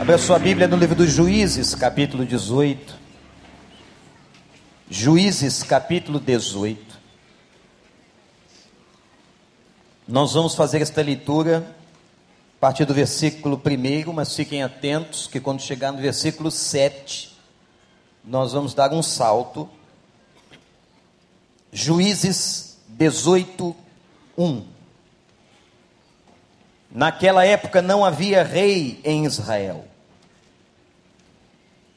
Abra sua Bíblia no livro dos Juízes, capítulo 18. Juízes, capítulo 18. Nós vamos fazer esta leitura a partir do versículo 1, mas fiquem atentos que quando chegar no versículo 7, nós vamos dar um salto. Juízes 18, 1. Naquela época não havia rei em Israel.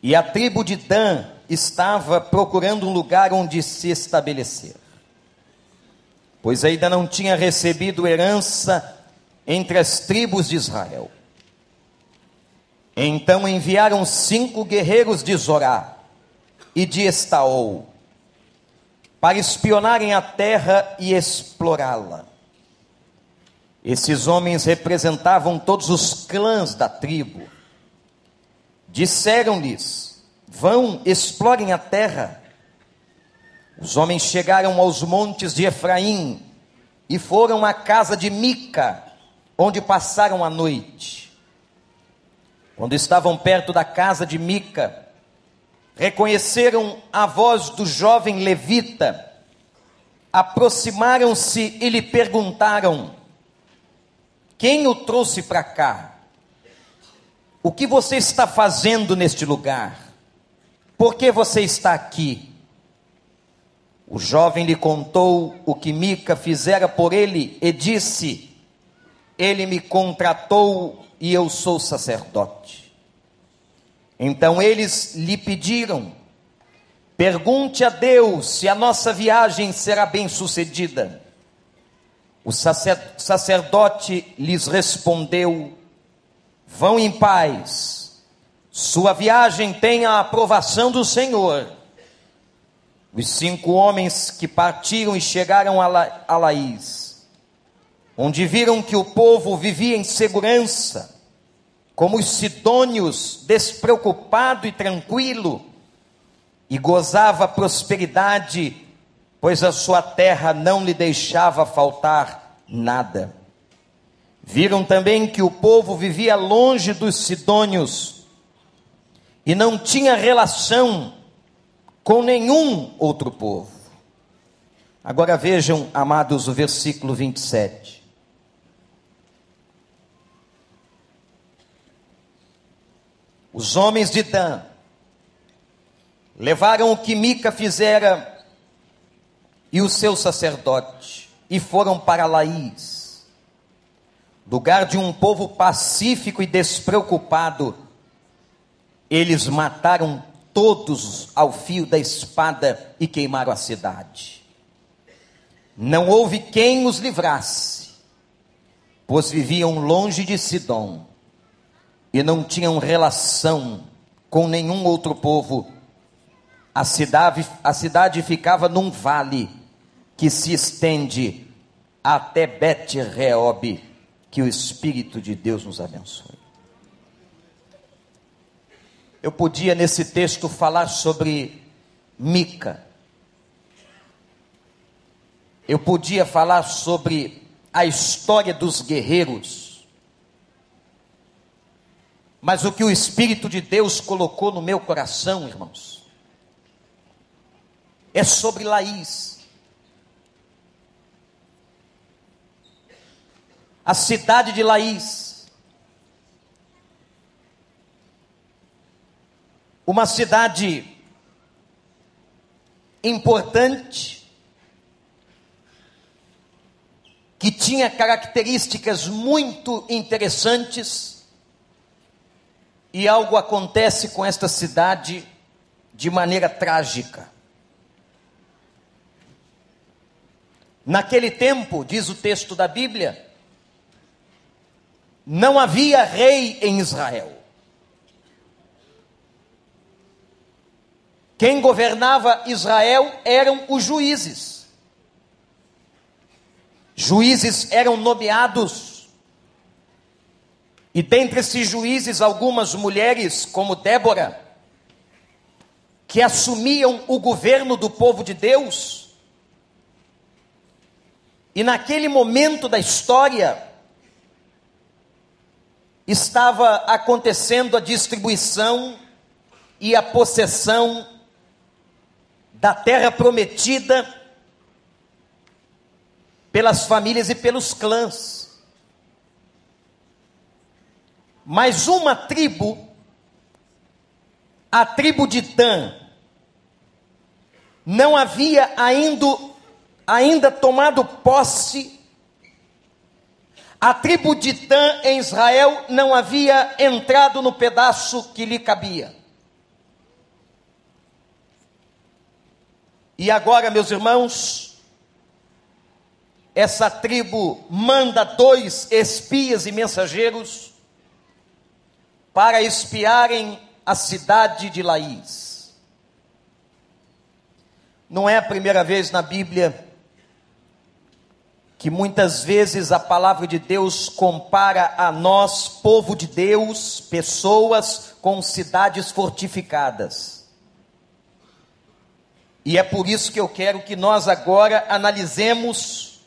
E a tribo de Dan estava procurando um lugar onde se estabelecer, pois ainda não tinha recebido herança entre as tribos de Israel. Então enviaram cinco guerreiros de Zorá e de Estaol para espionarem a terra e explorá-la. Esses homens representavam todos os clãs da tribo. Disseram-lhes: Vão, explorem a terra. Os homens chegaram aos montes de Efraim e foram à casa de Mica, onde passaram a noite. Quando estavam perto da casa de Mica, reconheceram a voz do jovem levita, aproximaram-se e lhe perguntaram: quem o trouxe para cá? O que você está fazendo neste lugar? Por que você está aqui? O jovem lhe contou o que Mica fizera por ele e disse: Ele me contratou e eu sou sacerdote. Então eles lhe pediram: Pergunte a Deus se a nossa viagem será bem sucedida. O sacerdote lhes respondeu: Vão em paz, sua viagem tem a aprovação do Senhor. Os cinco homens que partiram e chegaram a, La, a Laís, onde viram que o povo vivia em segurança, como os sidônios, despreocupado e tranquilo, e gozava prosperidade pois a sua terra não lhe deixava faltar nada. Viram também que o povo vivia longe dos sidônios e não tinha relação com nenhum outro povo. Agora vejam, amados, o versículo 27. Os homens de Dan levaram o que Mica fizera e o seu sacerdote, e foram para Laís, lugar de um povo pacífico e despreocupado. Eles mataram todos ao fio da espada e queimaram a cidade. Não houve quem os livrasse, pois viviam longe de Sidom e não tinham relação com nenhum outro povo. A cidade, a cidade ficava num vale que se estende até Bet-Reob, que o Espírito de Deus nos abençoe. Eu podia nesse texto falar sobre Mica. Eu podia falar sobre a história dos guerreiros. Mas o que o Espírito de Deus colocou no meu coração, irmãos, é sobre Laís. A cidade de Laís. Uma cidade importante, que tinha características muito interessantes, e algo acontece com esta cidade de maneira trágica. Naquele tempo, diz o texto da Bíblia, não havia rei em Israel. Quem governava Israel eram os juízes. Juízes eram nomeados. E dentre esses juízes, algumas mulheres, como Débora, que assumiam o governo do povo de Deus. E naquele momento da história, estava acontecendo a distribuição e a possessão da terra prometida pelas famílias e pelos clãs. Mas uma tribo, a tribo de Dan, não havia ainda, ainda tomado posse a tribo de Dan em Israel não havia entrado no pedaço que lhe cabia. E agora, meus irmãos, essa tribo manda dois espias e mensageiros para espiarem a cidade de Laís. Não é a primeira vez na Bíblia que muitas vezes a palavra de Deus compara a nós, povo de Deus, pessoas com cidades fortificadas. E é por isso que eu quero que nós agora analisemos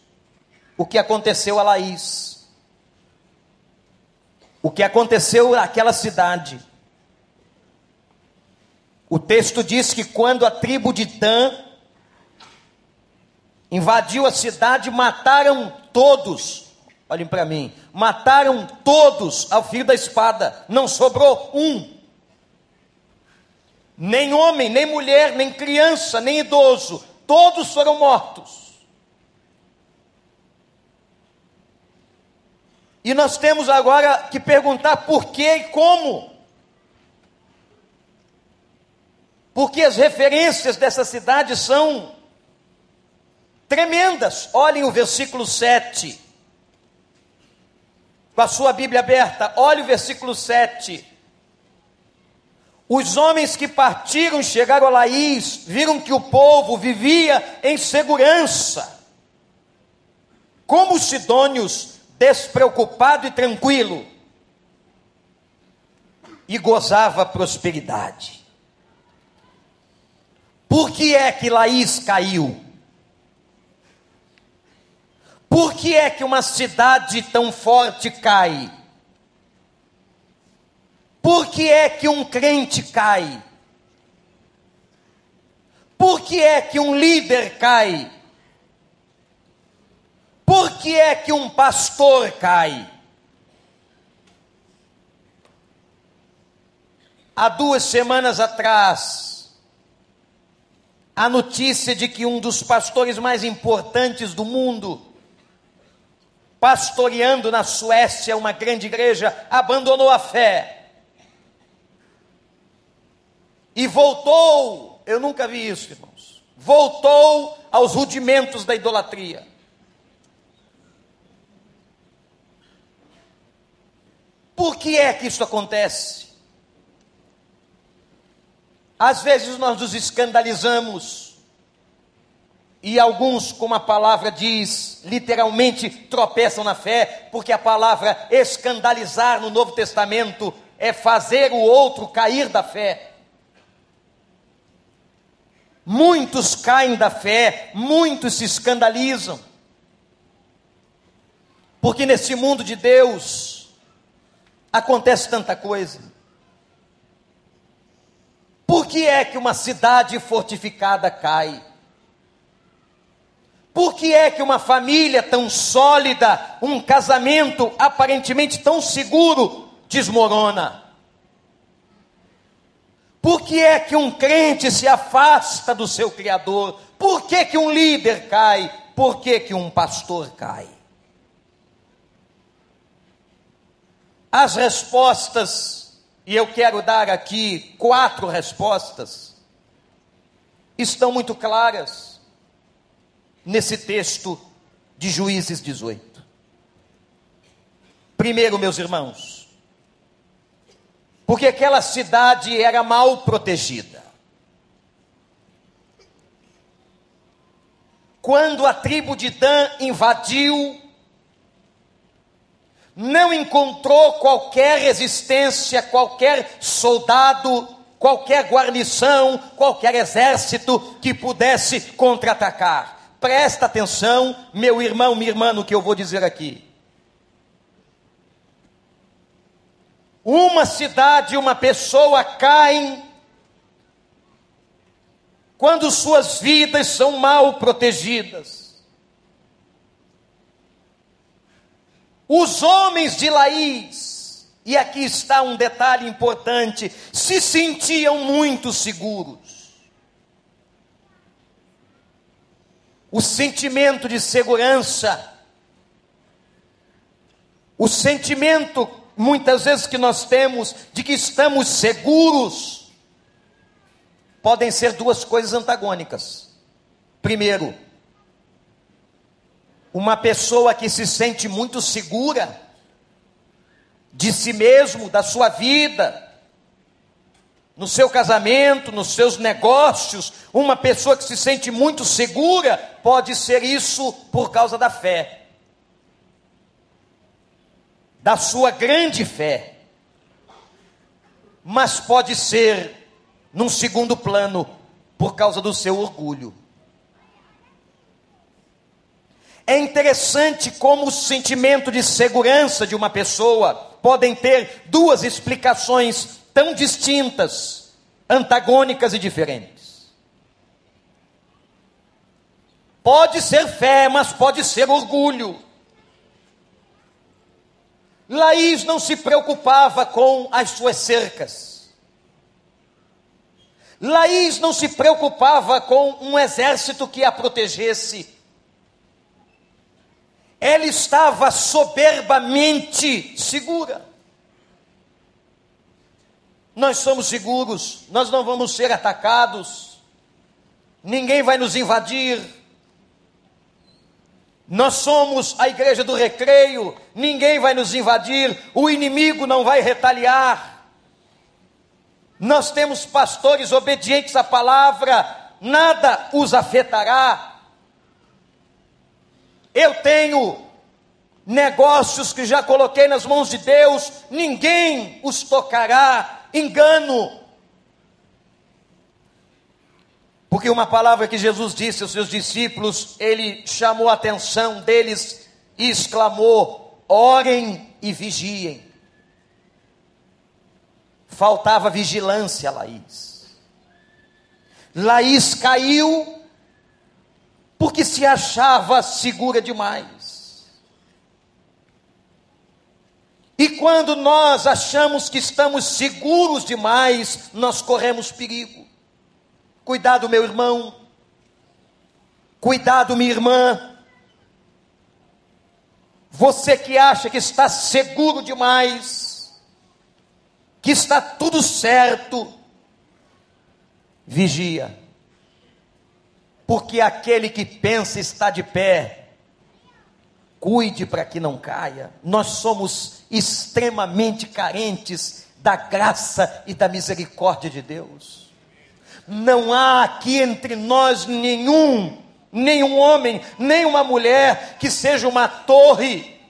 o que aconteceu a Laís. O que aconteceu naquela cidade. O texto diz que quando a tribo de Dan invadiu a cidade, mataram todos. Olhem para mim, mataram todos ao fio da espada, não sobrou um. Nem homem, nem mulher, nem criança, nem idoso, todos foram mortos. E nós temos agora que perguntar por que e como. Porque as referências dessa cidade são tremendas. Olhem o versículo 7. Com a sua Bíblia aberta, olhe o versículo 7. Os homens que partiram chegaram a Laís, viram que o povo vivia em segurança, como os sidônios, despreocupado e tranquilo, e gozava prosperidade. Por que é que Laís caiu? Por que é que uma cidade tão forte cai? Por que é que um crente cai? Por que é que um líder cai? Por que é que um pastor cai? Há duas semanas atrás, a notícia de que um dos pastores mais importantes do mundo, pastoreando na Suécia uma grande igreja, abandonou a fé. E voltou, eu nunca vi isso, irmãos. Voltou aos rudimentos da idolatria. Por que é que isso acontece? Às vezes nós nos escandalizamos e alguns, como a palavra diz, literalmente tropeçam na fé, porque a palavra escandalizar no Novo Testamento é fazer o outro cair da fé. Muitos caem da fé, muitos se escandalizam. Porque nesse mundo de Deus acontece tanta coisa. Por que é que uma cidade fortificada cai? Por que é que uma família tão sólida, um casamento aparentemente tão seguro, desmorona? Por que é que um crente se afasta do seu Criador? Por que, que um líder cai? Por que, que um pastor cai? As respostas, e eu quero dar aqui quatro respostas, estão muito claras nesse texto de Juízes 18. Primeiro, meus irmãos, porque aquela cidade era mal protegida. Quando a tribo de Dan invadiu, não encontrou qualquer resistência, qualquer soldado, qualquer guarnição, qualquer exército que pudesse contra-atacar. Presta atenção, meu irmão, minha irmã, no que eu vou dizer aqui. uma cidade, uma pessoa caem quando suas vidas são mal protegidas. Os homens de Laís, e aqui está um detalhe importante, se sentiam muito seguros. O sentimento de segurança, o sentimento muitas vezes que nós temos de que estamos seguros, podem ser duas coisas antagônicas. Primeiro, uma pessoa que se sente muito segura de si mesmo, da sua vida, no seu casamento, nos seus negócios, uma pessoa que se sente muito segura, pode ser isso por causa da fé da sua grande fé, mas pode ser, num segundo plano, por causa do seu orgulho. É interessante como o sentimento de segurança de uma pessoa podem ter duas explicações tão distintas, antagônicas e diferentes. Pode ser fé, mas pode ser orgulho. Laís não se preocupava com as suas cercas. Laís não se preocupava com um exército que a protegesse. Ela estava soberbamente segura. Nós somos seguros, nós não vamos ser atacados, ninguém vai nos invadir, nós somos a igreja do recreio, ninguém vai nos invadir, o inimigo não vai retaliar. Nós temos pastores obedientes à palavra, nada os afetará. Eu tenho negócios que já coloquei nas mãos de Deus, ninguém os tocará. Engano, Porque uma palavra que Jesus disse aos seus discípulos, ele chamou a atenção deles e exclamou: orem e vigiem. Faltava vigilância, Laís. Laís caiu porque se achava segura demais. E quando nós achamos que estamos seguros demais, nós corremos perigo. Cuidado, meu irmão. Cuidado, minha irmã. Você que acha que está seguro demais, que está tudo certo, vigia. Porque aquele que pensa está de pé, cuide para que não caia. Nós somos extremamente carentes da graça e da misericórdia de Deus. Não há aqui entre nós nenhum, nenhum homem, nem uma mulher que seja uma torre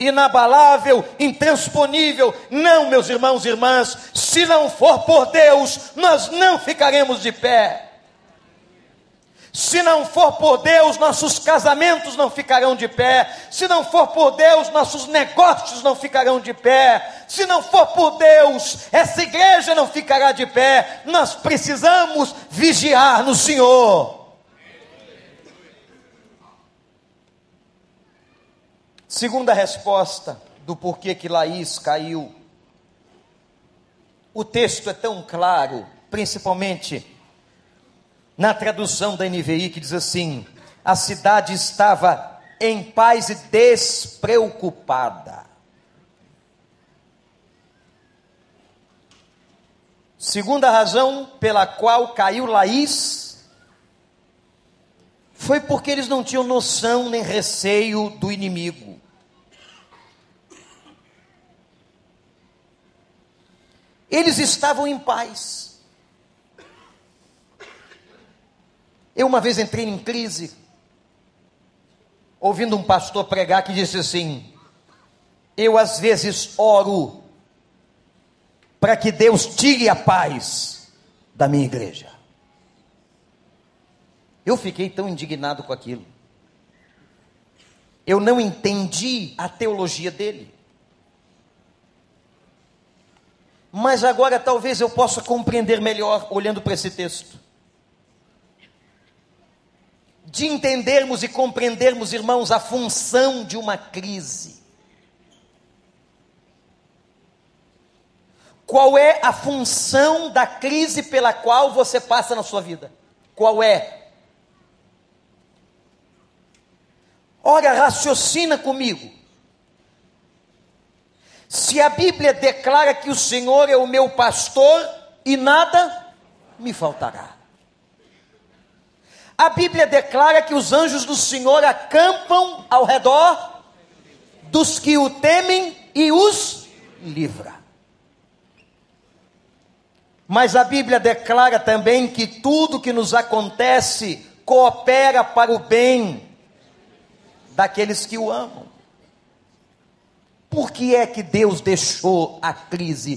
inabalável, intransponível. Não, meus irmãos e irmãs, se não for por Deus, nós não ficaremos de pé. Se não for por Deus, nossos casamentos não ficarão de pé. Se não for por Deus, nossos negócios não ficarão de pé. Se não for por Deus, essa igreja não ficará de pé. Nós precisamos vigiar no Senhor. Segunda resposta do porquê que Laís caiu. O texto é tão claro, principalmente na tradução da NVI, que diz assim: a cidade estava em paz e despreocupada. Segunda razão pela qual caiu Laís foi porque eles não tinham noção nem receio do inimigo. Eles estavam em paz. Eu uma vez entrei em crise, ouvindo um pastor pregar que disse assim: Eu às vezes oro para que Deus tire a paz da minha igreja. Eu fiquei tão indignado com aquilo. Eu não entendi a teologia dele. Mas agora talvez eu possa compreender melhor olhando para esse texto. De entendermos e compreendermos, irmãos, a função de uma crise. Qual é a função da crise pela qual você passa na sua vida? Qual é? Ora, raciocina comigo. Se a Bíblia declara que o Senhor é o meu pastor e nada me faltará. A Bíblia declara que os anjos do Senhor acampam ao redor dos que o temem e os livra. Mas a Bíblia declara também que tudo que nos acontece coopera para o bem daqueles que o amam. Por que é que Deus deixou a crise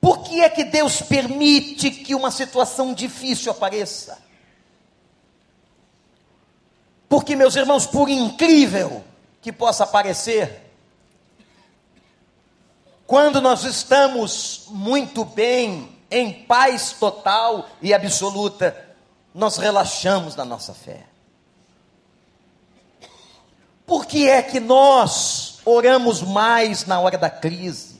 Por que é que Deus permite que uma situação difícil apareça? Porque, meus irmãos, por incrível que possa parecer, quando nós estamos muito bem, em paz total e absoluta, nós relaxamos na nossa fé. Por que é que nós oramos mais na hora da crise?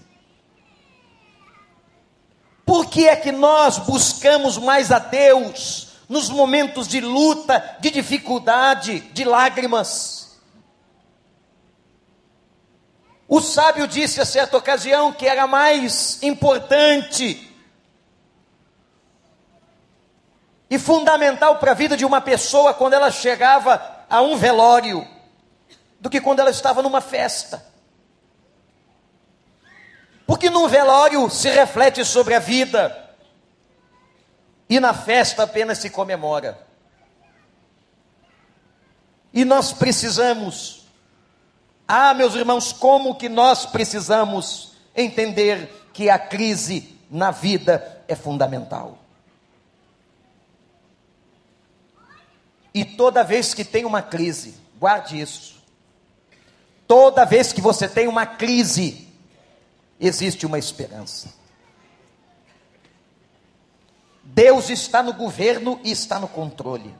Por que é que nós buscamos mais a Deus nos momentos de luta, de dificuldade, de lágrimas? O sábio disse a certa ocasião que era mais importante e fundamental para a vida de uma pessoa quando ela chegava a um velório do que quando ela estava numa festa. Porque num velório se reflete sobre a vida e na festa apenas se comemora. E nós precisamos, ah, meus irmãos, como que nós precisamos entender que a crise na vida é fundamental. E toda vez que tem uma crise, guarde isso. Toda vez que você tem uma crise, existe uma esperança. Deus está no governo e está no controle.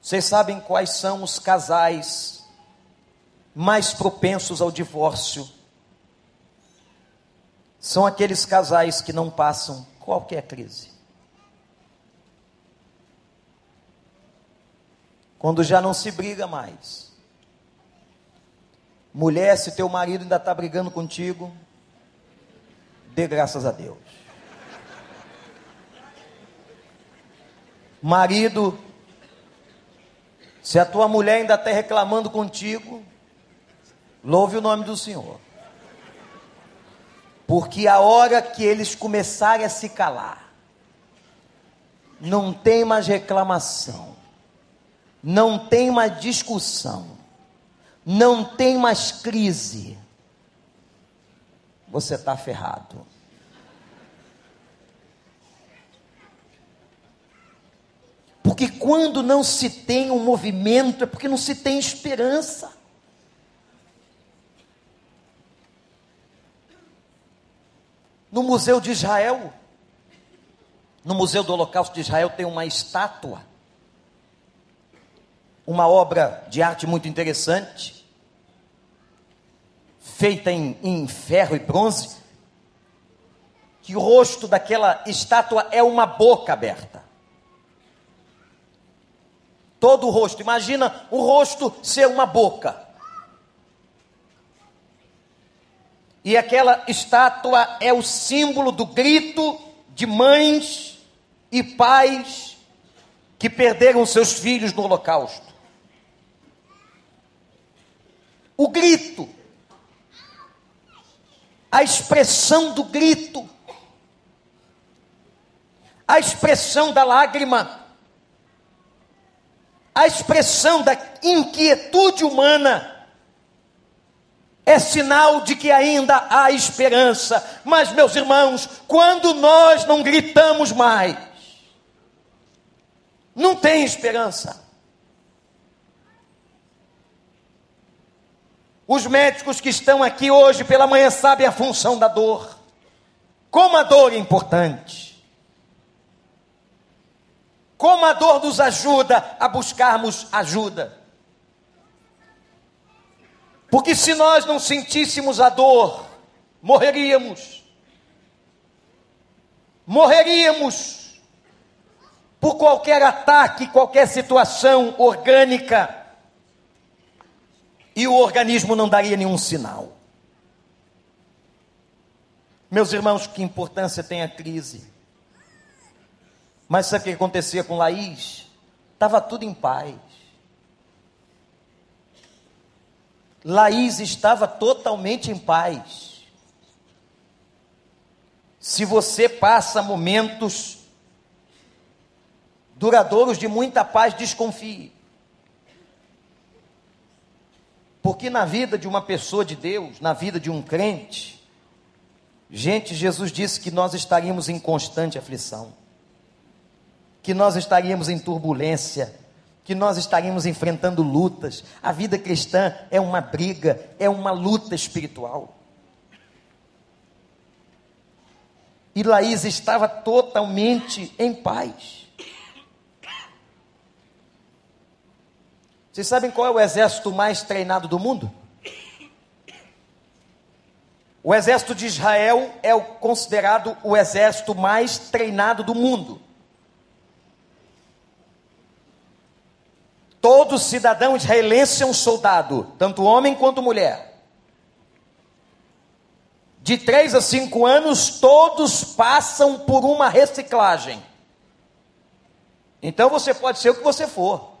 Vocês sabem quais são os casais mais propensos ao divórcio? São aqueles casais que não passam qualquer crise. Quando já não se briga mais. Mulher, se teu marido ainda está brigando contigo, dê graças a Deus. Marido, se a tua mulher ainda está reclamando contigo, louve o nome do Senhor. Porque a hora que eles começarem a se calar, não tem mais reclamação não tem mais discussão, não tem mais crise, você está ferrado. Porque quando não se tem um movimento, é porque não se tem esperança. No Museu de Israel, no Museu do Holocausto de Israel, tem uma estátua uma obra de arte muito interessante, feita em, em ferro e bronze, que o rosto daquela estátua é uma boca aberta. Todo o rosto, imagina o rosto ser uma boca. E aquela estátua é o símbolo do grito de mães e pais que perderam seus filhos no Holocausto o grito, a expressão do grito, a expressão da lágrima, a expressão da inquietude humana, é sinal de que ainda há esperança. Mas, meus irmãos, quando nós não gritamos mais, não tem esperança. Os médicos que estão aqui hoje pela manhã sabem a função da dor. Como a dor é importante. Como a dor nos ajuda a buscarmos ajuda. Porque se nós não sentíssemos a dor, morreríamos. Morreríamos por qualquer ataque, qualquer situação orgânica. E o organismo não daria nenhum sinal. Meus irmãos, que importância tem a crise? Mas sabe o que acontecia com Laís? Estava tudo em paz. Laís estava totalmente em paz. Se você passa momentos duradouros de muita paz, desconfie. Porque na vida de uma pessoa de Deus, na vida de um crente, gente, Jesus disse que nós estaríamos em constante aflição, que nós estaríamos em turbulência, que nós estaríamos enfrentando lutas. A vida cristã é uma briga, é uma luta espiritual. E Laís estava totalmente em paz. Vocês sabem qual é o exército mais treinado do mundo? O exército de Israel é o considerado o exército mais treinado do mundo. Todo cidadão israelense é um soldado, tanto homem quanto mulher. De três a cinco anos, todos passam por uma reciclagem. Então você pode ser o que você for.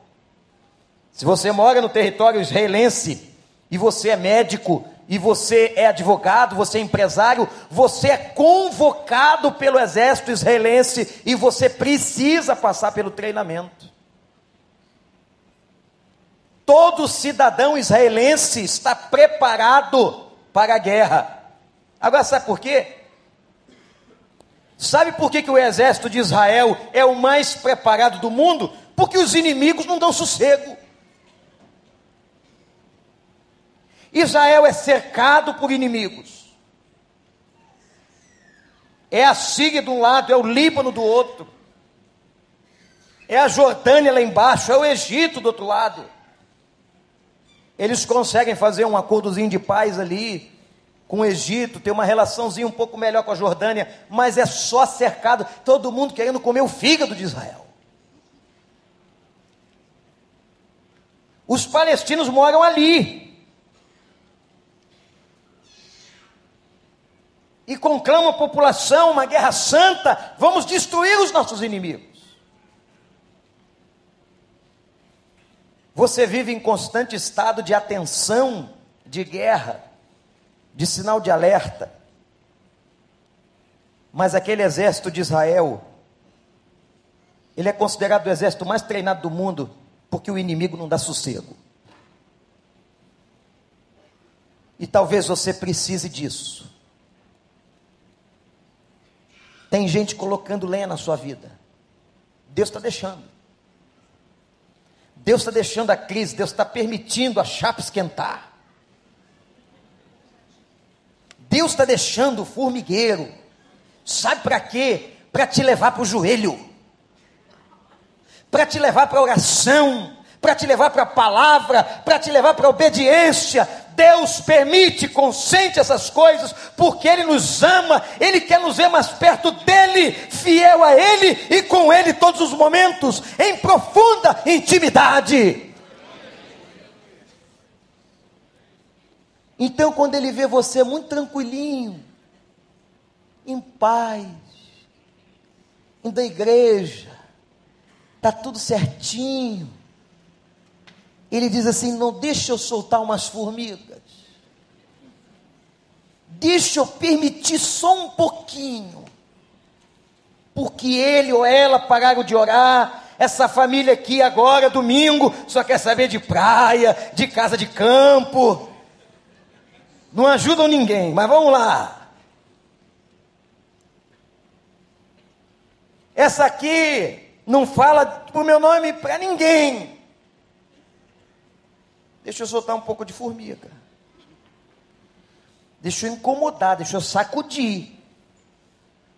Se você mora no território israelense e você é médico, e você é advogado, você é empresário, você é convocado pelo exército israelense e você precisa passar pelo treinamento. Todo cidadão israelense está preparado para a guerra. Agora, sabe por quê? Sabe por que, que o exército de Israel é o mais preparado do mundo? Porque os inimigos não dão sossego. Israel é cercado por inimigos. É a Síria de um lado, é o Líbano do outro. É a Jordânia lá embaixo, é o Egito do outro lado. Eles conseguem fazer um acordozinho de paz ali com o Egito, ter uma relaçãozinha um pouco melhor com a Jordânia, mas é só cercado, todo mundo querendo comer o fígado de Israel. Os palestinos moram ali. E conclamam a população, uma guerra santa, vamos destruir os nossos inimigos. Você vive em constante estado de atenção, de guerra, de sinal de alerta. Mas aquele exército de Israel, ele é considerado o exército mais treinado do mundo, porque o inimigo não dá sossego. E talvez você precise disso. Tem gente colocando lenha na sua vida. Deus está deixando. Deus está deixando a crise, Deus está permitindo a chapa esquentar. Deus está deixando o formigueiro. Sabe para quê? Para te levar para o joelho, para te levar para a oração, para te levar para a palavra, para te levar para a obediência, Deus permite, consente essas coisas, porque Ele nos ama, Ele quer nos ver mais perto dEle, fiel a Ele e com Ele todos os momentos, em profunda intimidade. Então, quando Ele vê você muito tranquilinho, em paz, indo à igreja, está tudo certinho, ele diz assim: não deixa eu soltar umas formigas. Deixa eu permitir só um pouquinho. Porque ele ou ela pararam de orar. Essa família aqui agora, domingo, só quer saber de praia, de casa de campo. Não ajudam ninguém, mas vamos lá. Essa aqui não fala o meu nome para ninguém. Deixa eu soltar um pouco de formiga. Deixa eu incomodar, deixa eu sacudir,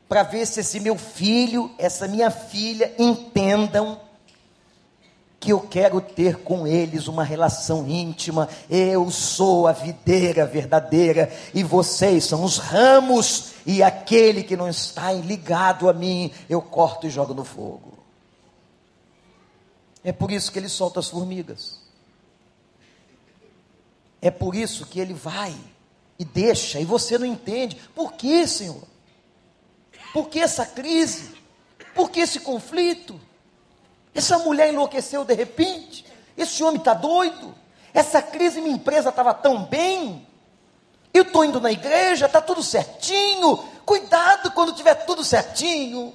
para ver se esse meu filho, essa minha filha entendam que eu quero ter com eles uma relação íntima. Eu sou a videira verdadeira e vocês são os ramos, e aquele que não está ligado a mim, eu corto e jogo no fogo. É por isso que ele solta as formigas. É por isso que ele vai e deixa, e você não entende. Por que, Senhor? Por que essa crise? Por que esse conflito? Essa mulher enlouqueceu de repente. Esse homem está doido. Essa crise, minha empresa estava tão bem. Eu estou indo na igreja, está tudo certinho. Cuidado quando tiver tudo certinho.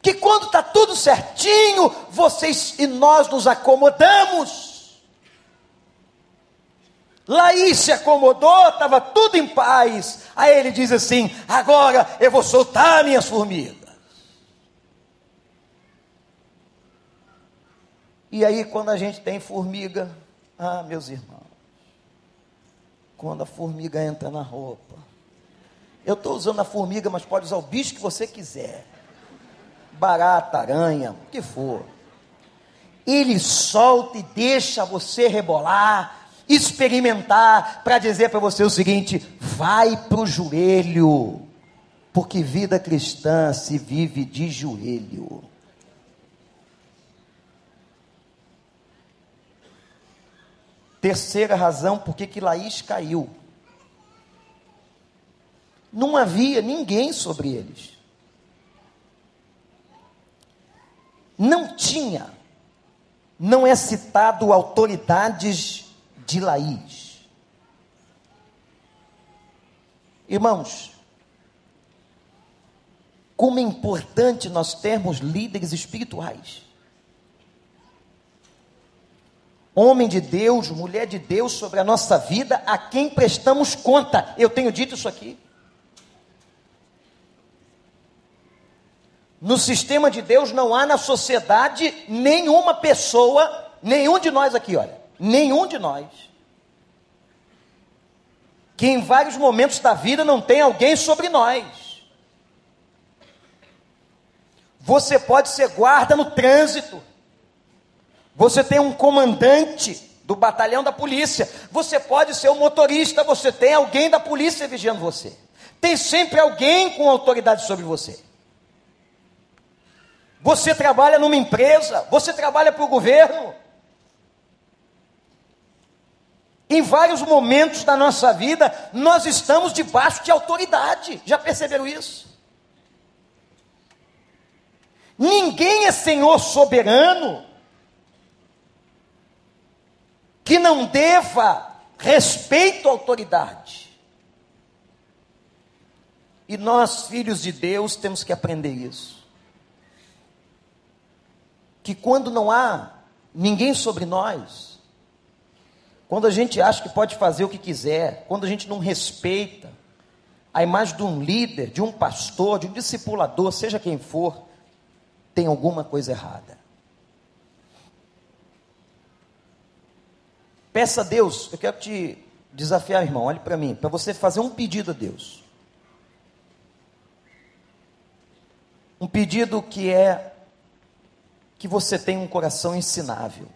Que quando está tudo certinho, vocês e nós nos acomodamos. Laís se acomodou, estava tudo em paz. Aí ele diz assim: agora eu vou soltar minhas formigas. E aí, quando a gente tem formiga, ah, meus irmãos, quando a formiga entra na roupa, eu estou usando a formiga, mas pode usar o bicho que você quiser, barata, aranha, o que for. Ele solta e deixa você rebolar, experimentar, para dizer para você o seguinte: vai para o joelho, porque vida cristã se vive de joelho. Terceira razão por que Laís caiu. Não havia ninguém sobre eles. Não tinha, não é citado autoridades de Laís. Irmãos, como é importante nós termos líderes espirituais. homem de Deus, mulher de Deus sobre a nossa vida, a quem prestamos conta. Eu tenho dito isso aqui. No sistema de Deus não há na sociedade nenhuma pessoa, nenhum de nós aqui, olha, nenhum de nós, que em vários momentos da vida não tem alguém sobre nós. Você pode ser guarda no trânsito, você tem um comandante do batalhão da polícia. Você pode ser o um motorista, você tem alguém da polícia vigiando você. Tem sempre alguém com autoridade sobre você. Você trabalha numa empresa, você trabalha para o governo. Em vários momentos da nossa vida, nós estamos debaixo de autoridade. Já perceberam isso? Ninguém é senhor soberano que não deva respeito à autoridade. E nós, filhos de Deus, temos que aprender isso. Que quando não há ninguém sobre nós, quando a gente acha que pode fazer o que quiser, quando a gente não respeita a imagem de um líder, de um pastor, de um discipulador, seja quem for, tem alguma coisa errada. Peça a Deus, eu quero te desafiar, irmão, olhe para mim, para você fazer um pedido a Deus. Um pedido que é que você tenha um coração ensinável.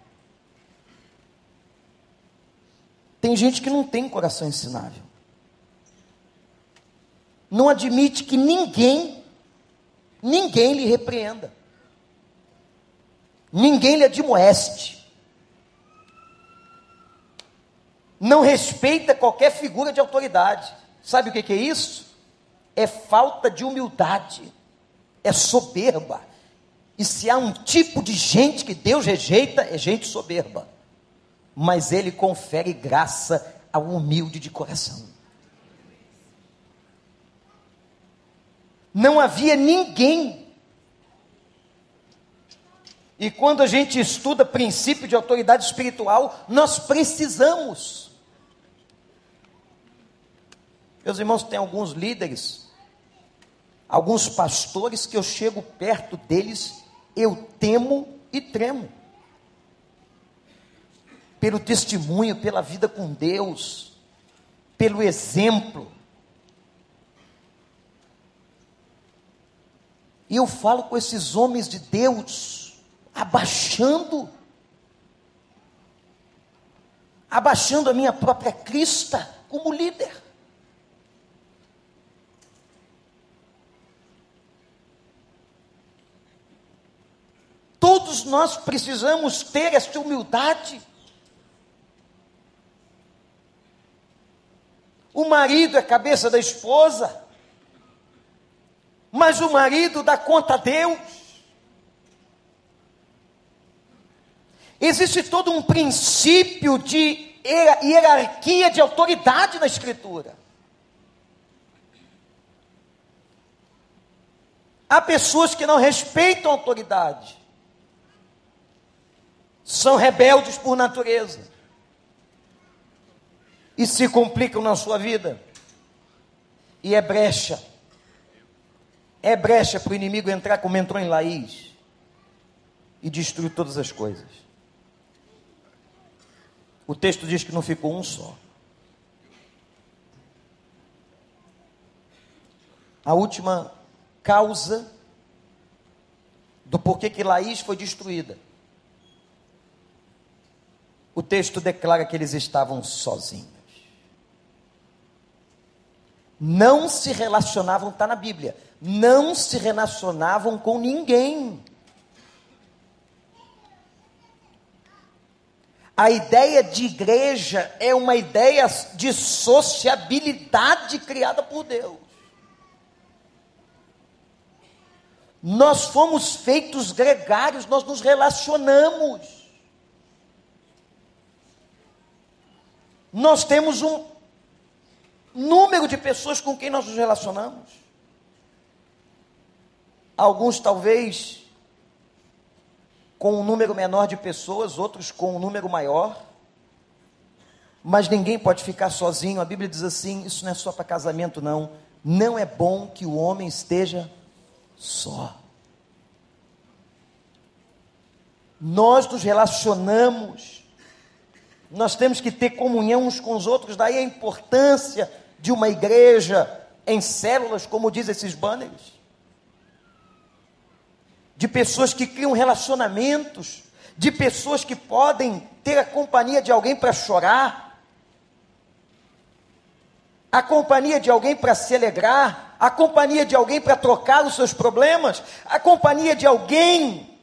Tem gente que não tem coração ensinável. Não admite que ninguém, ninguém lhe repreenda. Ninguém lhe admoeste. não respeita qualquer figura de autoridade. Sabe o que, é isso? É falta de humildade, é soberba. E se há um tipo de gente que Deus rejeita, é gente soberba. Mas Ele confere graça ao humilde de coração. Não havia ninguém. E quando a gente estuda princípio de autoridade espiritual, nós precisamos meus irmãos, tem alguns líderes, alguns pastores que eu chego perto deles, eu temo e tremo. Pelo testemunho, pela vida com Deus. pelo exemplo. E eu falo com esses homens de Deus, abaixando, abaixando a minha própria crista como líder. Todos nós precisamos ter esta humildade. O marido é cabeça da esposa, mas o marido dá conta a Deus. Existe todo um princípio de hierarquia de autoridade na Escritura. Há pessoas que não respeitam a autoridade, são rebeldes por natureza e se complicam na sua vida. E é brecha. É brecha para o inimigo entrar como entrou em Laís e destruir todas as coisas. O texto diz que não ficou um só. A última causa do porquê que Laís foi destruída. O texto declara que eles estavam sozinhos não se relacionavam, está na Bíblia, não se relacionavam com ninguém. A ideia de igreja é uma ideia de sociabilidade criada por Deus. Nós fomos feitos gregários, nós nos relacionamos. Nós temos um número de pessoas com quem nós nos relacionamos. Alguns talvez com um número menor de pessoas, outros com um número maior. Mas ninguém pode ficar sozinho. A Bíblia diz assim: isso não é só para casamento, não. Não é bom que o homem esteja só. Nós nos relacionamos, nós temos que ter comunhão uns com os outros, daí a importância de uma igreja em células, como diz esses banners, de pessoas que criam relacionamentos, de pessoas que podem ter a companhia de alguém para chorar, a companhia de alguém para se alegrar, a companhia de alguém para trocar os seus problemas, a companhia de alguém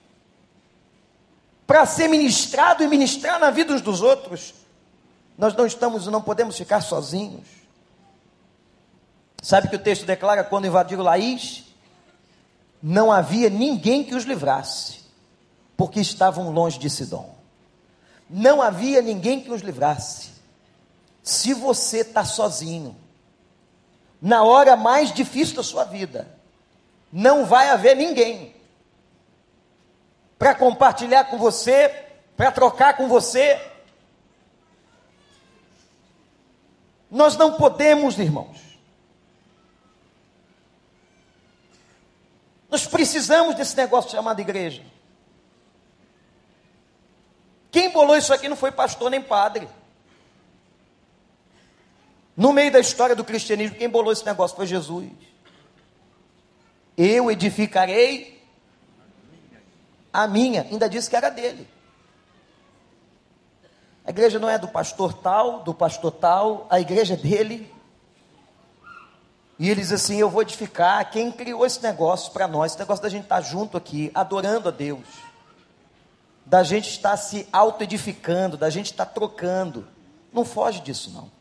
para ser ministrado e ministrar na vida uns dos outros. Nós não estamos, não podemos ficar sozinhos. Sabe que o texto declara quando invadiram Laís? Não havia ninguém que os livrasse, porque estavam longe de Sidom. Não havia ninguém que os livrasse. Se você está sozinho, na hora mais difícil da sua vida, não vai haver ninguém para compartilhar com você, para trocar com você. Nós não podemos, irmãos, Nós precisamos desse negócio chamado igreja. Quem bolou isso aqui não foi pastor nem padre. No meio da história do cristianismo, quem bolou esse negócio foi Jesus. Eu edificarei a minha, ainda disse que era dele. A igreja não é do pastor tal, do pastor tal, a igreja é dele. E ele diz assim: Eu vou edificar. Quem criou esse negócio para nós? Esse negócio da gente estar tá junto aqui, adorando a Deus, da gente estar se auto-edificando, da gente estar trocando. Não foge disso, não.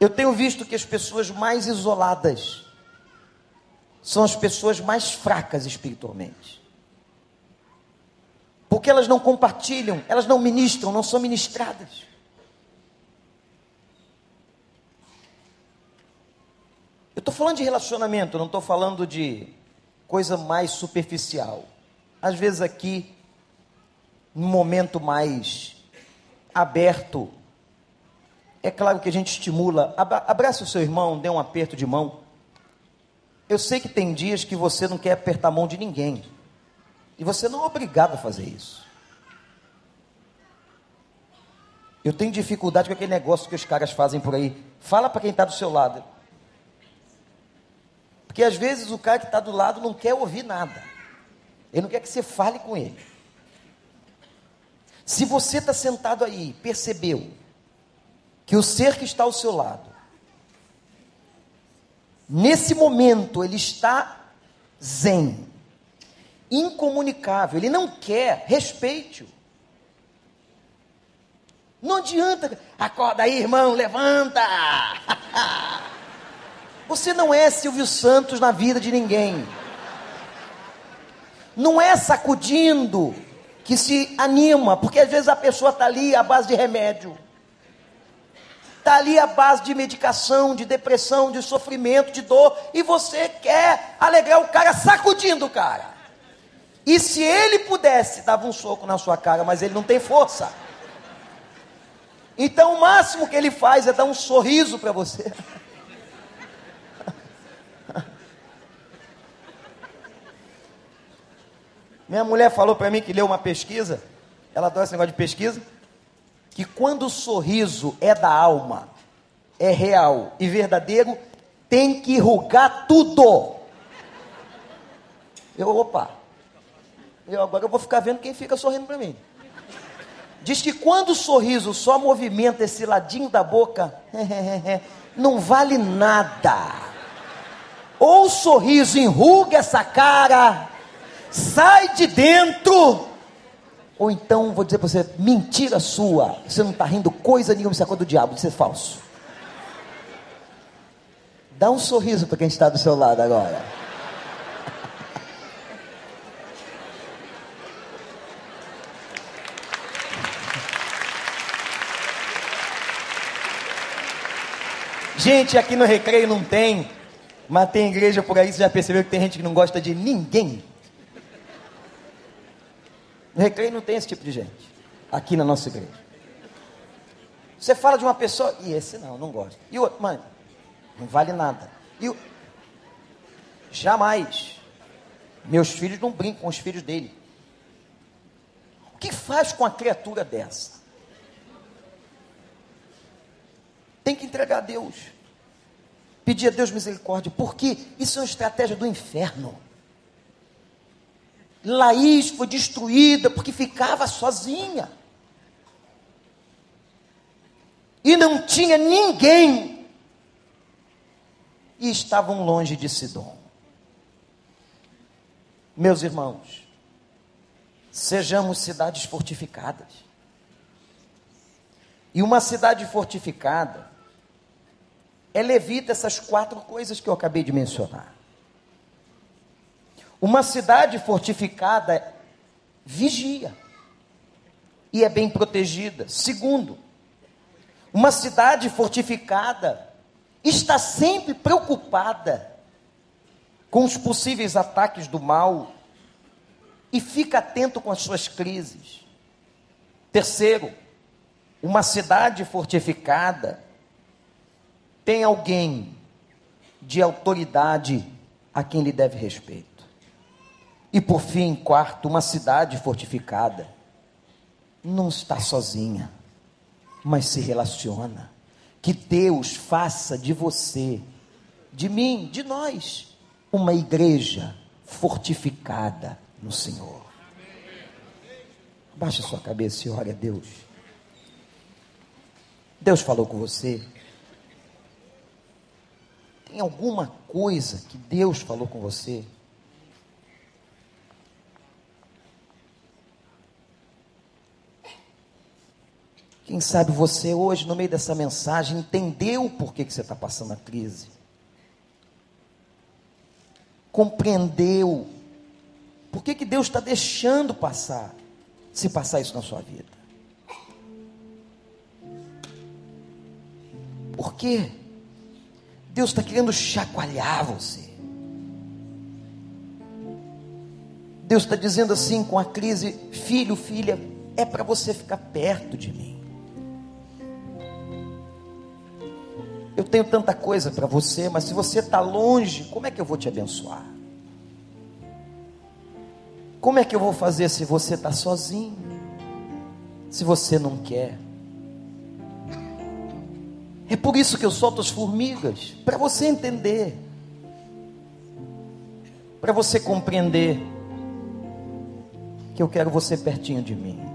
Eu tenho visto que as pessoas mais isoladas são as pessoas mais fracas espiritualmente. Porque elas não compartilham, elas não ministram, não são ministradas. Eu estou falando de relacionamento, não estou falando de coisa mais superficial. Às vezes aqui, num momento mais aberto, é claro que a gente estimula. Abraça o seu irmão, dê um aperto de mão. Eu sei que tem dias que você não quer apertar a mão de ninguém. E você não é obrigado a fazer isso. Eu tenho dificuldade com aquele negócio que os caras fazem por aí. Fala para quem está do seu lado. Porque às vezes o cara que está do lado não quer ouvir nada. Ele não quer que você fale com ele. Se você está sentado aí, percebeu que o ser que está ao seu lado, nesse momento ele está zen, incomunicável, ele não quer, respeite-o. Não adianta, acorda aí, irmão, levanta. Você não é Silvio Santos na vida de ninguém. Não é sacudindo que se anima, porque às vezes a pessoa está ali à base de remédio, está ali à base de medicação, de depressão, de sofrimento, de dor, e você quer alegrar o cara sacudindo o cara. E se ele pudesse, dava um soco na sua cara, mas ele não tem força. Então o máximo que ele faz é dar um sorriso para você. Minha mulher falou para mim que leu uma pesquisa, ela adora esse negócio de pesquisa, que quando o sorriso é da alma, é real e verdadeiro, tem que rugar tudo. Eu, opa, eu agora eu vou ficar vendo quem fica sorrindo para mim. Diz que quando o sorriso só movimenta esse ladinho da boca, não vale nada. Ou o sorriso enruga essa cara, sai de dentro. Ou então, vou dizer para você, mentira sua. Você não está rindo coisa nenhuma, isso é do diabo, isso é falso. Dá um sorriso para quem está do seu lado agora. Gente, aqui no recreio não tem, mas tem igreja por aí, você já percebeu que tem gente que não gosta de ninguém? No recreio não tem esse tipo de gente. Aqui na nossa igreja. Você fala de uma pessoa, e esse não, não gosta. E o outro, mano, não vale nada. E o... Jamais. Meus filhos não brincam com os filhos dele. O que faz com a criatura dessa? Tem que entregar a Deus. Pedir a Deus misericórdia, porque isso é uma estratégia do inferno. Laís foi destruída porque ficava sozinha. E não tinha ninguém. E estavam longe de Sidom. Meus irmãos, sejamos cidades fortificadas. E uma cidade fortificada, ela evita essas quatro coisas que eu acabei de mencionar. Uma cidade fortificada vigia e é bem protegida. Segundo, uma cidade fortificada está sempre preocupada com os possíveis ataques do mal e fica atento com as suas crises. Terceiro, uma cidade fortificada tem alguém de autoridade a quem lhe deve respeito. E por fim, quarto, uma cidade fortificada não está sozinha, mas se relaciona. Que Deus faça de você, de mim, de nós, uma igreja fortificada no Senhor. Baixa sua cabeça e ore a Deus. Deus falou com você. Tem alguma coisa que Deus falou com você? Quem sabe você hoje, no meio dessa mensagem, entendeu por que, que você está passando a crise. Compreendeu por que, que Deus está deixando passar, se passar isso na sua vida. Por quê? Deus está querendo chacoalhar você. Deus está dizendo assim com a crise: filho, filha, é para você ficar perto de mim. Eu tenho tanta coisa para você, mas se você está longe, como é que eu vou te abençoar? Como é que eu vou fazer se você está sozinho? Se você não quer? É por isso que eu solto as formigas, para você entender, para você compreender que eu quero você pertinho de mim.